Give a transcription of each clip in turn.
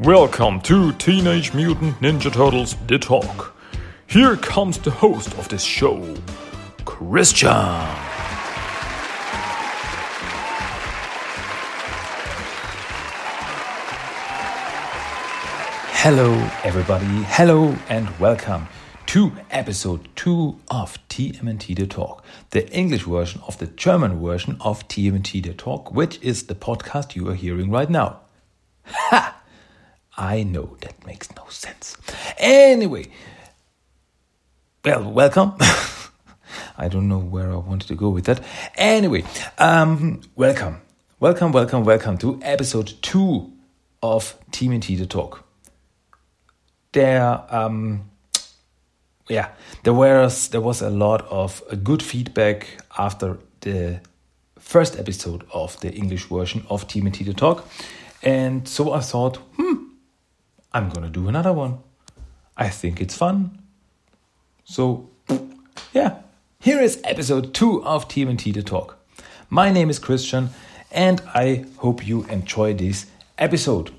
Welcome to Teenage Mutant Ninja Turtles The Talk. Here comes the host of this show, Christian. Hello, everybody. Hello, and welcome to episode 2 of TMNT The Talk, the English version of the German version of TMNT The Talk, which is the podcast you are hearing right now. Ha! I know that makes no sense. Anyway, well, welcome. I don't know where I wanted to go with that. Anyway, um, welcome, welcome, welcome, welcome to episode two of TMNT the Talk. There, um, yeah, there was there was a lot of good feedback after the first episode of the English version of TMNT the Talk, and so I thought, hmm I'm gonna do another one. I think it's fun. So, yeah, here is episode 2 of TMNT The Talk. My name is Christian, and I hope you enjoy this episode.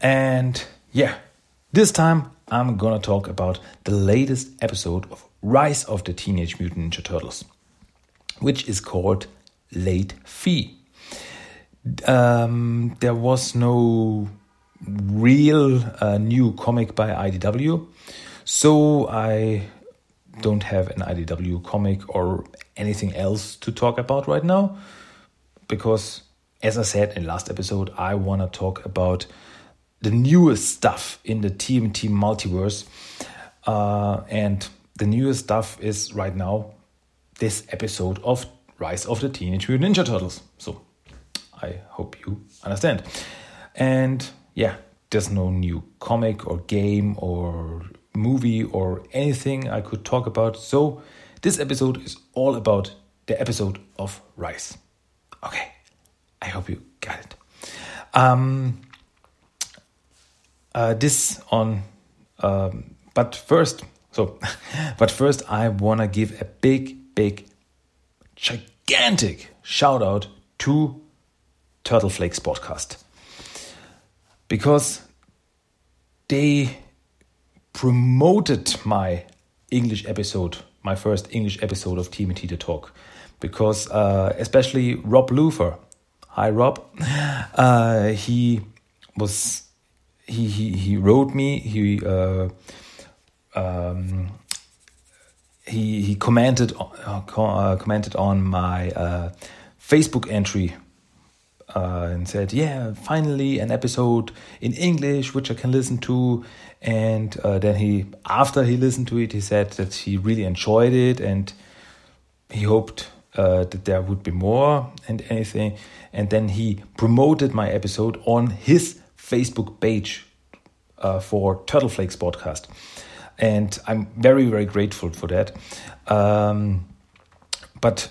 And yeah, this time I'm gonna talk about the latest episode of Rise of the Teenage Mutant Ninja Turtles, which is called Late Fee. Um, there was no real uh, new comic by IDW. So I don't have an IDW comic or anything else to talk about right now because, as I said in last episode, I want to talk about the newest stuff in the TMT multiverse. Uh, and the newest stuff is right now this episode of Rise of the Teenage Mutant Ninja Turtles. So I hope you understand. And yeah, there's no new comic or game or movie or anything I could talk about. So this episode is all about the episode of Rise. Okay, I hope you got it. Um, uh, this on, um, but first, so, but first, I wanna give a big, big, gigantic shout out to Turtle Flakes podcast because they promoted my English episode, my first English episode of TMT The Talk, because uh, especially Rob Luther, hi Rob, uh, he was he he he wrote me. He uh, um, he he commented uh, uh, commented on my uh, Facebook entry uh, and said, "Yeah, finally an episode in English which I can listen to." And uh, then he, after he listened to it, he said that he really enjoyed it and he hoped uh, that there would be more and anything. And then he promoted my episode on his Facebook page uh, for Turtle Flakes podcast, and I'm very very grateful for that. Um, but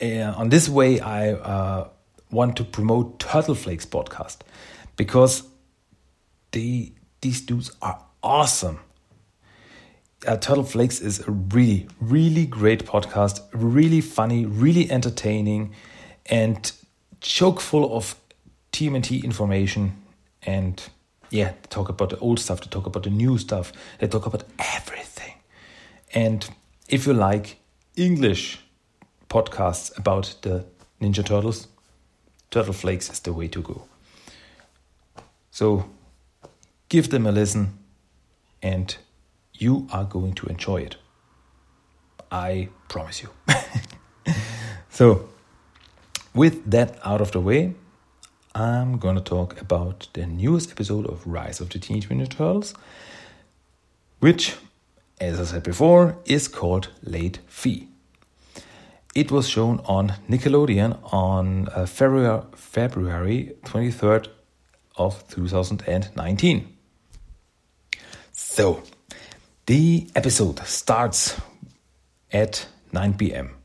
uh, on this way, I uh, want to promote Turtle Flakes podcast because they these dudes are awesome. Uh, Turtle Flakes is a really, really great podcast, really funny, really entertaining, and choke full of TMNT information. And yeah, they talk about the old stuff, they talk about the new stuff, they talk about everything. And if you like English podcasts about the Ninja Turtles, Turtle Flakes is the way to go. So give them a listen and you are going to enjoy it. I promise you. so, with that out of the way, I'm gonna talk about the newest episode of Rise of the Teenage Mutant Turtles, which, as I said before, is called Late Fee. It was shown on Nickelodeon on uh, February, February 23rd of 2019. So, the episode starts at 9 p.m.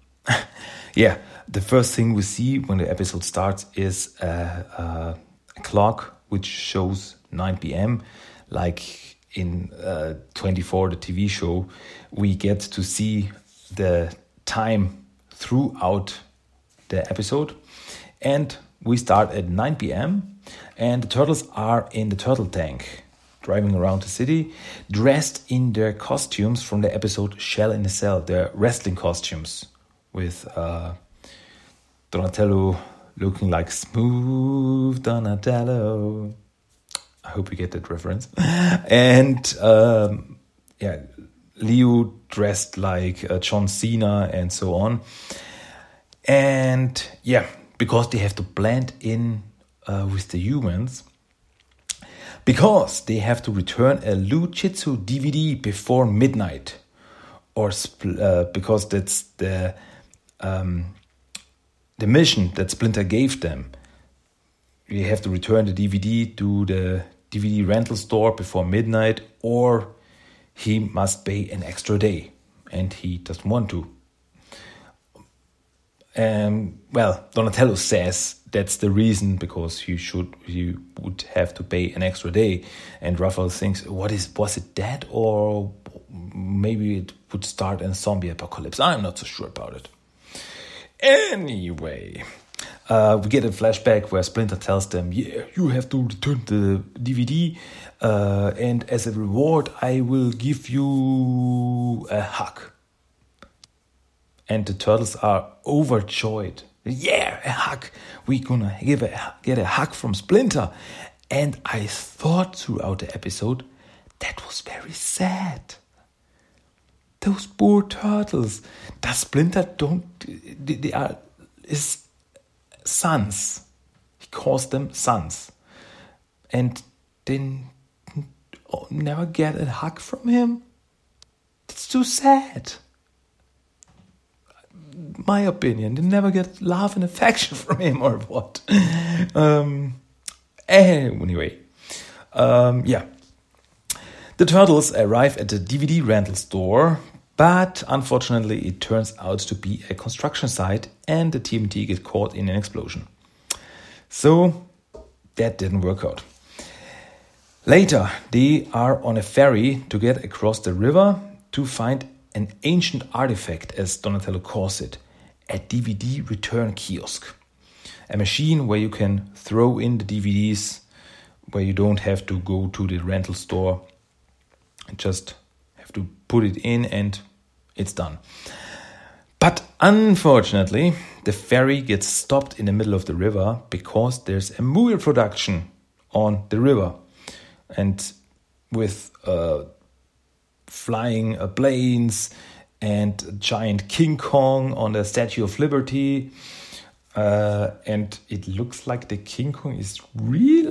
yeah, the first thing we see when the episode starts is a, a clock which shows 9 p.m. Like in uh, 24, the TV show, we get to see the time throughout the episode. And we start at 9 p.m. and the turtles are in the turtle tank, driving around the city, dressed in their costumes from the episode Shell in a Cell, their wrestling costumes, with uh, Donatello looking like smooth Donatello. I hope you get that reference. and um, yeah, Leo dressed like uh, John Cena and so on. And yeah, because they have to blend in uh, with the humans, because they have to return a Lou Jitsu DVD before midnight, or uh, because that's the um, the mission that Splinter gave them. You have to return the DVD to the DVD rental store before midnight, or he must pay an extra day, and he doesn't want to. Um, well, Donatello says that's the reason because you should you would have to pay an extra day, and Raphael thinks, what is was it that or maybe it would start a zombie apocalypse? I'm not so sure about it. Anyway, uh, we get a flashback where Splinter tells them, "Yeah, you have to return the DVD, uh, and as a reward, I will give you a hug." And the turtles are overjoyed. Yeah, a hug. We're gonna give a, get a hug from Splinter. And I thought throughout the episode that was very sad. Those poor turtles. Does Splinter don't they are is sons. He calls them sons. And they never get a hug from him. It's too sad. My opinion, they never get love and affection from him or what. Um, anyway, um, yeah. The turtles arrive at the DVD rental store but unfortunately, it turns out to be a construction site and the TMT get caught in an explosion. So that didn't work out. Later, they are on a ferry to get across the river to find an ancient artifact, as Donatello calls it, a DVD return kiosk. A machine where you can throw in the DVDs, where you don't have to go to the rental store and just have to put it in and it's done. But unfortunately, the ferry gets stopped in the middle of the river because there's a movie production on the river. And with uh, flying uh, planes and giant King Kong on the Statue of Liberty uh, and it looks like the King Kong is really a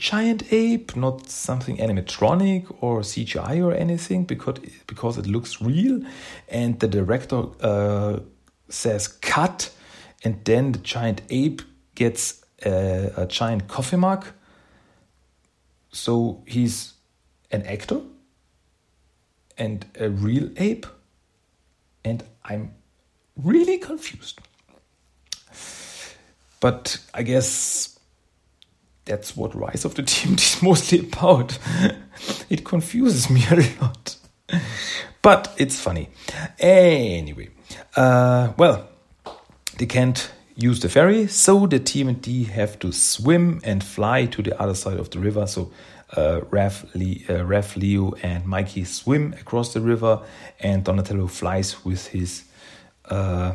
giant ape, not something animatronic or CGI or anything, because because it looks real. And the director uh, says cut, and then the giant ape gets a, a giant coffee mug. So he's an actor and a real ape, and I'm really confused. But I guess that's what Rise of the Team is mostly about. it confuses me a lot. But it's funny. Anyway, uh, well, they can't use the ferry, so the TMNT have to swim and fly to the other side of the river. So uh, Raph, Le- uh, Raph, Leo, and Mikey swim across the river, and Donatello flies with his, uh,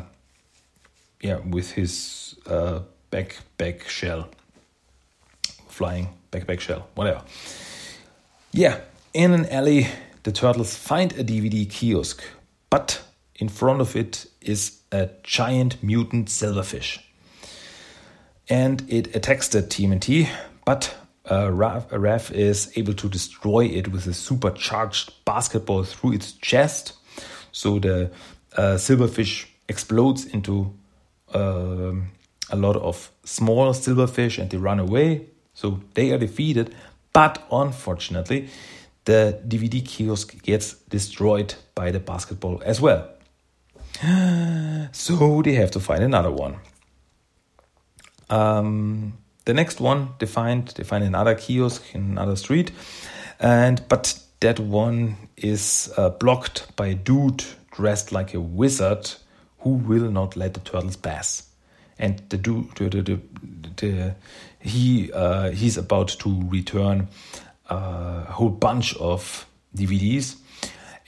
yeah, with his uh, back back shell, flying back back shell, whatever. Yeah, in an alley, the turtles find a DVD kiosk, but in front of it is a giant mutant silverfish. And it attacks the TMNT, but uh, Raph, Raph is able to destroy it with a supercharged basketball through its chest. So the uh, silverfish explodes into um, a lot of small silverfish and they run away. So they are defeated. But unfortunately, the DVD kiosk gets destroyed by the basketball as well. So they have to find another one. Um, the next one they find they find another kiosk in another street, and but that one is uh, blocked by a dude dressed like a wizard who will not let the turtles pass and the dude, the, the, the, the he uh, he's about to return a whole bunch of DVDs.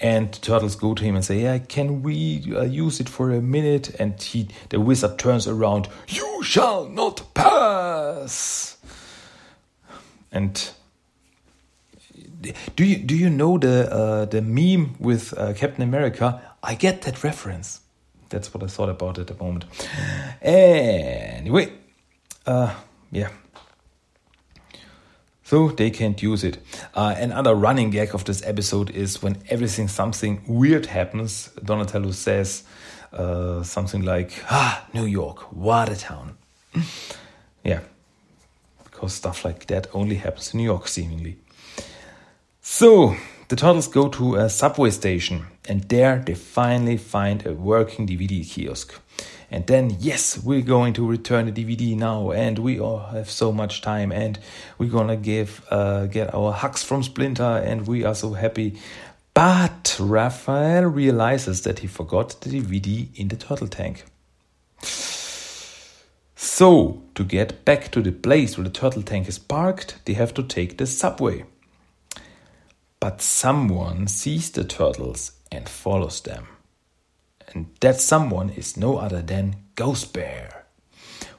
And turtles go to him and say, "Yeah, can we uh, use it for a minute?" And he, the wizard, turns around. You shall not pass. And do you do you know the uh, the meme with uh, Captain America? I get that reference. That's what I thought about at the moment. Anyway, uh, yeah. So they can't use it. Uh, another running gag of this episode is when everything something weird happens. Donatello says uh, something like, "Ah, New York, what a town." yeah, because stuff like that only happens in New York, seemingly. So the turtles go to a subway station, and there they finally find a working DVD kiosk. And then, yes, we're going to return the DVD now, and we all have so much time, and we're gonna give uh, get our hugs from Splinter, and we are so happy. But Raphael realizes that he forgot the DVD in the turtle tank. So, to get back to the place where the turtle tank is parked, they have to take the subway. But someone sees the turtles and follows them. And that someone is no other than Ghost Bear.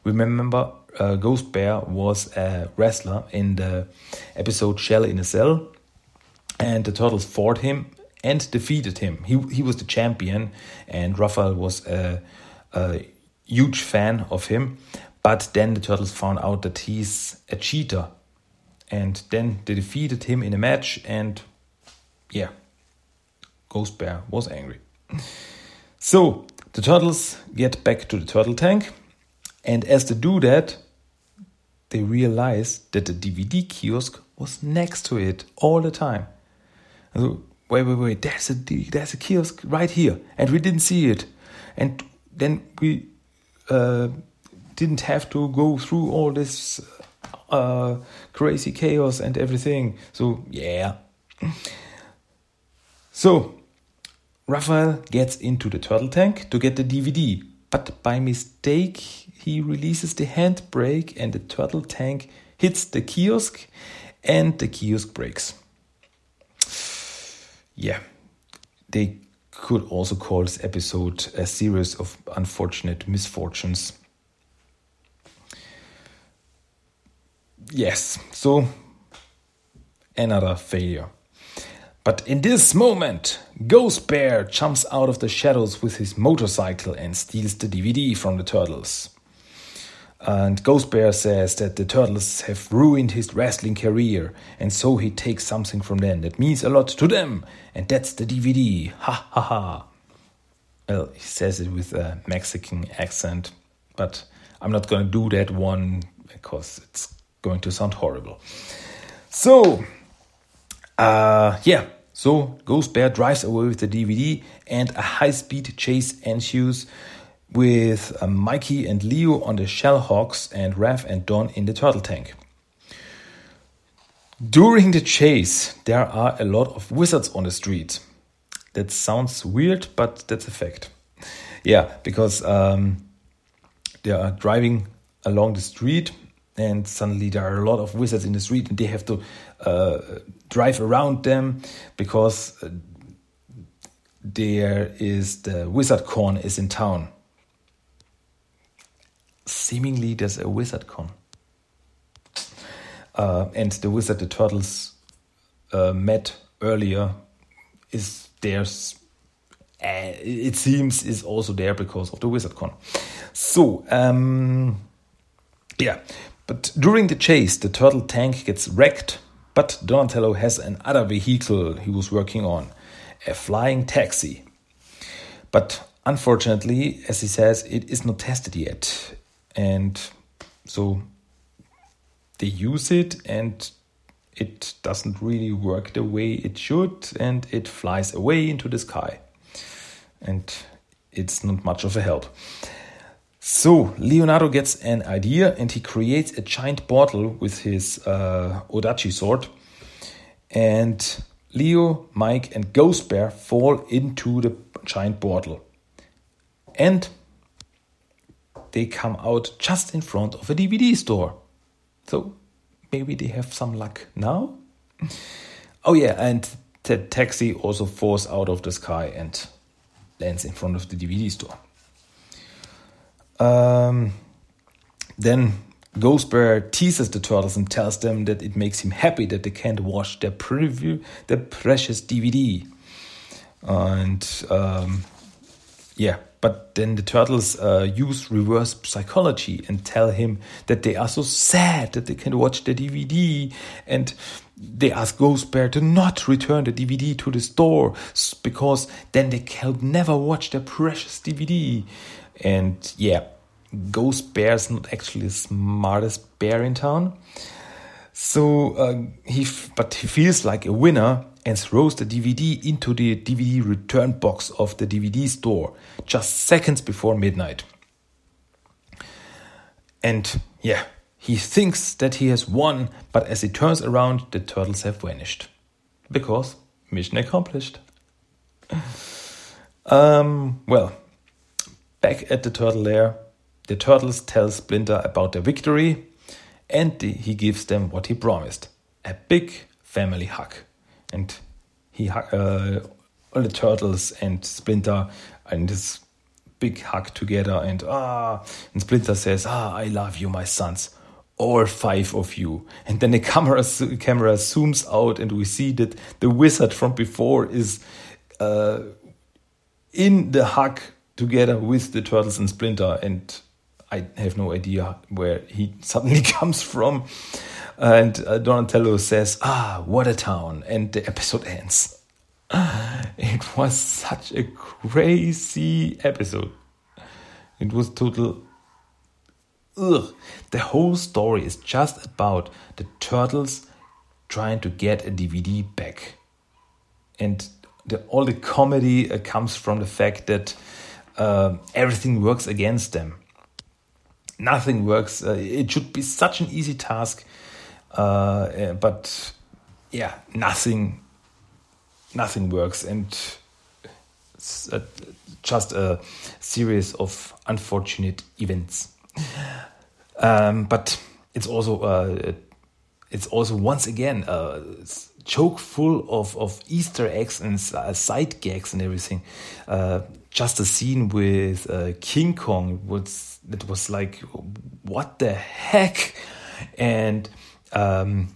Remember, uh, Ghost Bear was a wrestler in the episode Shell in a Cell, and the turtles fought him and defeated him. He, he was the champion, and Raphael was a, a huge fan of him. But then the turtles found out that he's a cheater, and then they defeated him in a match, and yeah, Ghost Bear was angry. So the turtles get back to the turtle tank, and as they do that, they realize that the DVD kiosk was next to it all the time. So, wait, wait, wait, there's a, there's a kiosk right here, and we didn't see it. And then we uh, didn't have to go through all this uh, crazy chaos and everything. So, yeah. So, Raphael gets into the turtle tank to get the DVD, but by mistake he releases the handbrake and the turtle tank hits the kiosk and the kiosk breaks. Yeah, they could also call this episode a series of unfortunate misfortunes. Yes, so another failure. But in this moment, Ghost Bear jumps out of the shadows with his motorcycle and steals the DVD from the turtles. And Ghost Bear says that the turtles have ruined his wrestling career, and so he takes something from them that means a lot to them, and that's the DVD. Ha ha ha. Well, he says it with a Mexican accent, but I'm not gonna do that one because it's going to sound horrible. So, uh, yeah, so Ghost Bear drives away with the DVD, and a high speed chase ensues with uh, Mikey and Leo on the Shellhawks and Raph and Don in the turtle tank. During the chase, there are a lot of wizards on the street. That sounds weird, but that's a fact. Yeah, because um, they are driving along the street and suddenly there are a lot of wizards in the street and they have to drive around them because uh, there is the wizard con is in town. Seemingly there's a wizard con uh, and the wizard the turtles uh, met earlier is there's uh, it seems is also there because of the wizard con so um yeah. But during the chase, the turtle tank gets wrecked, but Donatello has another vehicle he was working on a flying taxi. But unfortunately, as he says, it is not tested yet. And so they use it and it doesn't really work the way it should and it flies away into the sky. And it's not much of a help. So Leonardo gets an idea and he creates a giant portal with his uh, Odachi sword. And Leo, Mike, and Ghost Bear fall into the giant portal. And they come out just in front of a DVD store. So maybe they have some luck now. Oh yeah, and the taxi also falls out of the sky and lands in front of the DVD store. Um, then Ghost Bear teases the turtles and tells them that it makes him happy that they can't watch their preview, their precious DVD. And um, yeah, but then the turtles uh, use reverse psychology and tell him that they are so sad that they can't watch the DVD. And they ask Ghost Bear to not return the DVD to the store because then they can never watch their precious DVD. And yeah, Ghost Bear is not actually the smartest bear in town. So uh, he, but he feels like a winner and throws the DVD into the DVD return box of the DVD store just seconds before midnight. And yeah, he thinks that he has won, but as he turns around, the turtles have vanished. Because mission accomplished. um, well, back at the turtle lair, the turtles tell Splinter about their victory and he gives them what he promised a big family hug. And he uh, all the turtles and Splinter and this big hug together and ah and Splinter says ah I love you my sons all five of you and then the camera camera zooms out and we see that the wizard from before is uh, in the hug together with the turtles and Splinter and I have no idea where he suddenly comes from. And uh, Donatello says, Ah, what a town. And the episode ends. It was such a crazy episode. It was total. Ugh. The whole story is just about the turtles trying to get a DVD back. And the, all the comedy uh, comes from the fact that uh, everything works against them nothing works. Uh, it should be such an easy task, uh, eh, but yeah, nothing, nothing works, and it's uh, just a series of unfortunate events. Um, but it's also uh, it's also once again uh, choke full of, of Easter eggs and side gags and everything. Uh, just a scene with uh, King Kong was that was like, what the heck, and um,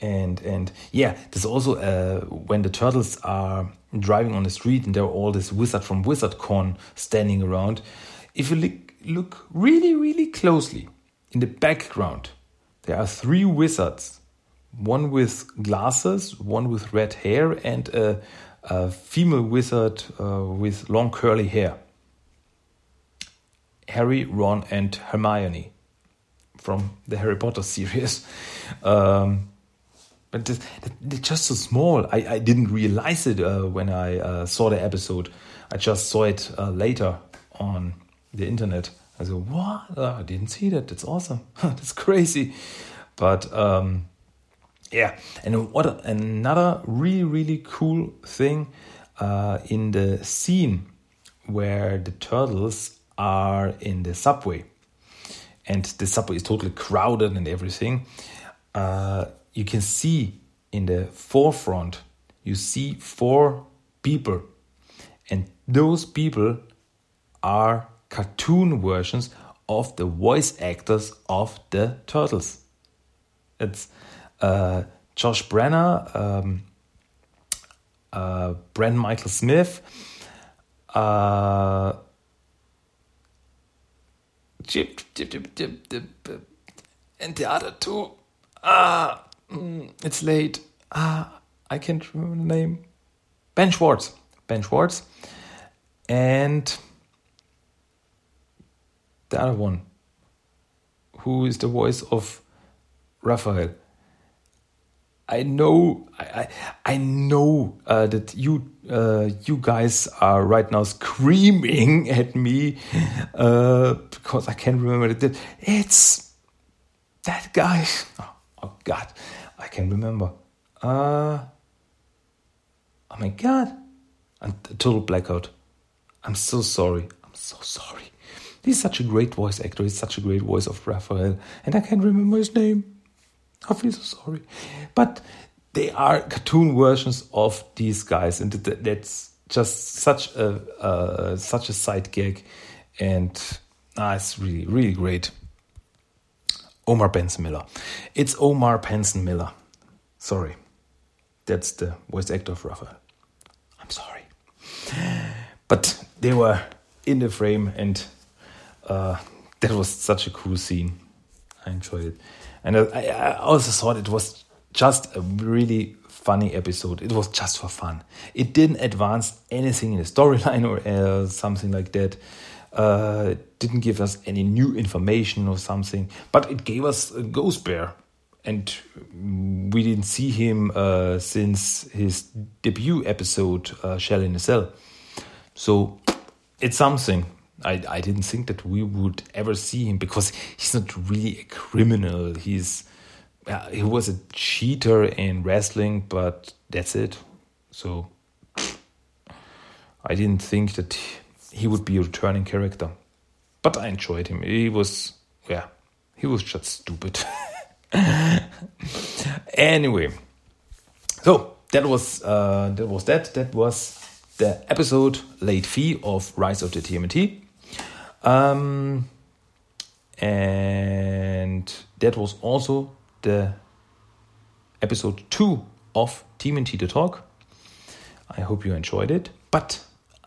and and yeah, there's also uh, when the turtles are driving on the street and there are all this wizard from Wizard WizardCon standing around. If you look, look really really closely in the background, there are three wizards one with glasses, one with red hair, and a, a female wizard uh, with long curly hair. Harry, Ron, and Hermione from the Harry Potter series. Um, but they're just so small. I, I didn't realize it uh, when I uh, saw the episode. I just saw it uh, later on the internet. I said, "What? Oh, I didn't see that. That's awesome. That's crazy." But um, yeah, and what another really really cool thing uh, in the scene where the turtles are in the subway, and the subway is totally crowded and everything. Uh, you can see in the forefront, you see four people, and those people are cartoon versions of the voice actors of the turtles. It's uh, Josh Brener, um, uh, Brent Michael Smith, uh, Chip, chip, chip, chip, chip, and the other two. Ah, mm, it's late. Ah, I can't remember the name. Ben Schwartz. Ben Schwartz. And the other one, who is the voice of Raphael. I know, I, I know uh, that you, uh, you guys are right now screaming at me uh, because I can't remember it. It's that guy. Oh, oh God, I can remember. Uh, oh my God, I'm a total blackout. I'm so sorry. I'm so sorry. He's such a great voice actor. He's such a great voice of Raphael, and I can't remember his name. I feel so sorry, but they are cartoon versions of these guys, and that's just such a uh, such a side gag, and ah, it's really really great. Omar Benson Miller, it's Omar Benson Miller. Sorry, that's the voice actor of Raphael. I'm sorry, but they were in the frame, and uh, that was such a cool scene. I enjoyed it, and I, I also thought it was just a really funny episode. It was just for fun. It didn't advance anything in the storyline or uh, something like that. Uh, didn't give us any new information or something, but it gave us a Ghost Bear, and we didn't see him uh, since his debut episode, uh, Shell in a Cell. So it's something. I, I didn't think that we would ever see him because he's not really a criminal. He's uh, he was a cheater in wrestling, but that's it. So I didn't think that he would be a returning character, but I enjoyed him. He was yeah, he was just stupid. anyway, so that was uh, that was that. That was the episode late fee of Rise of the TMNT. Um, and that was also the episode two of TMNT to Talk. I hope you enjoyed it, but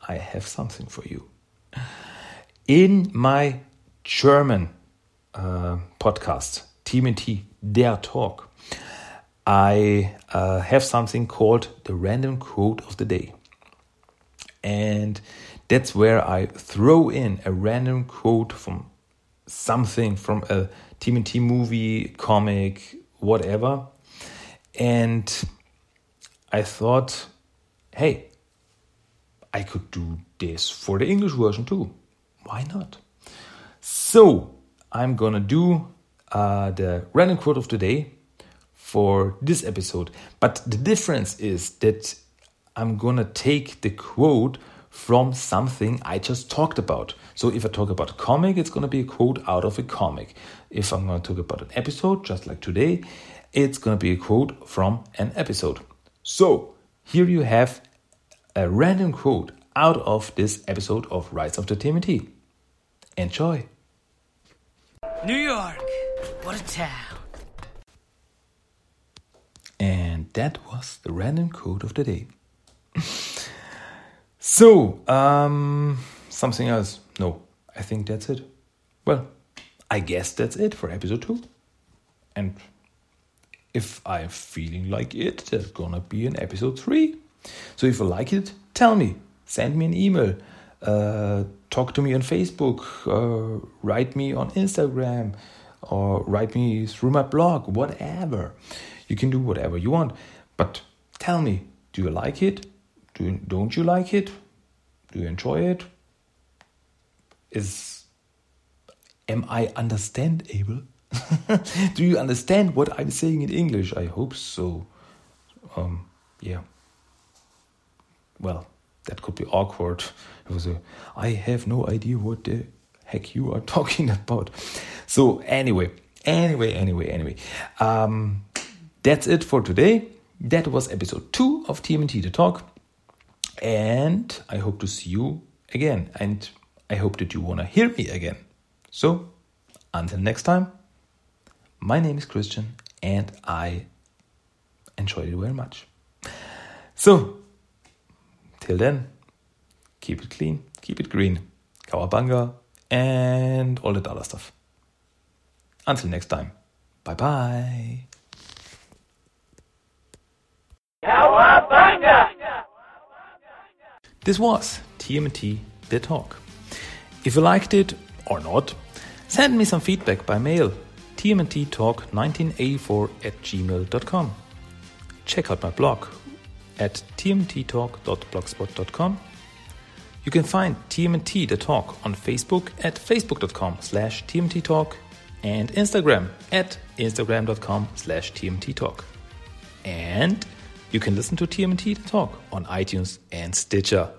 I have something for you. In my German uh, podcast, TMNT Der Talk, I uh, have something called the random quote of the day. And that's where I throw in a random quote from something from a TMNT movie, comic, whatever. And I thought, hey, I could do this for the English version too. Why not? So I'm gonna do uh, the random quote of the day for this episode. But the difference is that I'm gonna take the quote from something I just talked about. So if I talk about a comic, it's gonna be a quote out of a comic. If I'm gonna talk about an episode, just like today, it's gonna be a quote from an episode. So here you have a random quote out of this episode of Rise of the TMNT. Enjoy! New York, what a town. And that was the random quote of the day. So, um, something else? No, I think that's it. Well, I guess that's it for episode two. And if I'm feeling like it, there's gonna be an episode three. So if you like it, tell me. Send me an email. Uh, talk to me on Facebook. Uh, write me on Instagram. Or write me through my blog. Whatever. You can do whatever you want. But tell me, do you like it? Do you, don't you like it? Do you enjoy it? Is am I understandable? Do you understand what I'm saying in English? I hope so. Um, yeah. Well, that could be awkward. It was a, I have no idea what the heck you are talking about. So anyway, anyway, anyway, anyway. Um, that's it for today. That was episode two of TMT to Talk. And I hope to see you again. And I hope that you want to hear me again. So, until next time, my name is Christian and I enjoyed it very much. So, till then, keep it clean, keep it green, cowabunga, and all that other stuff. Until next time, bye bye. This was TMT The Talk. If you liked it or not, send me some feedback by mail tmnttalk1984 at gmail.com. Check out my blog at tmnttalk.blogspot.com. You can find TMNT The Talk on Facebook at facebook.com slash tmnttalk and Instagram at instagram.com slash tmnttalk. And you can listen to TMT Talk on iTunes and Stitcher.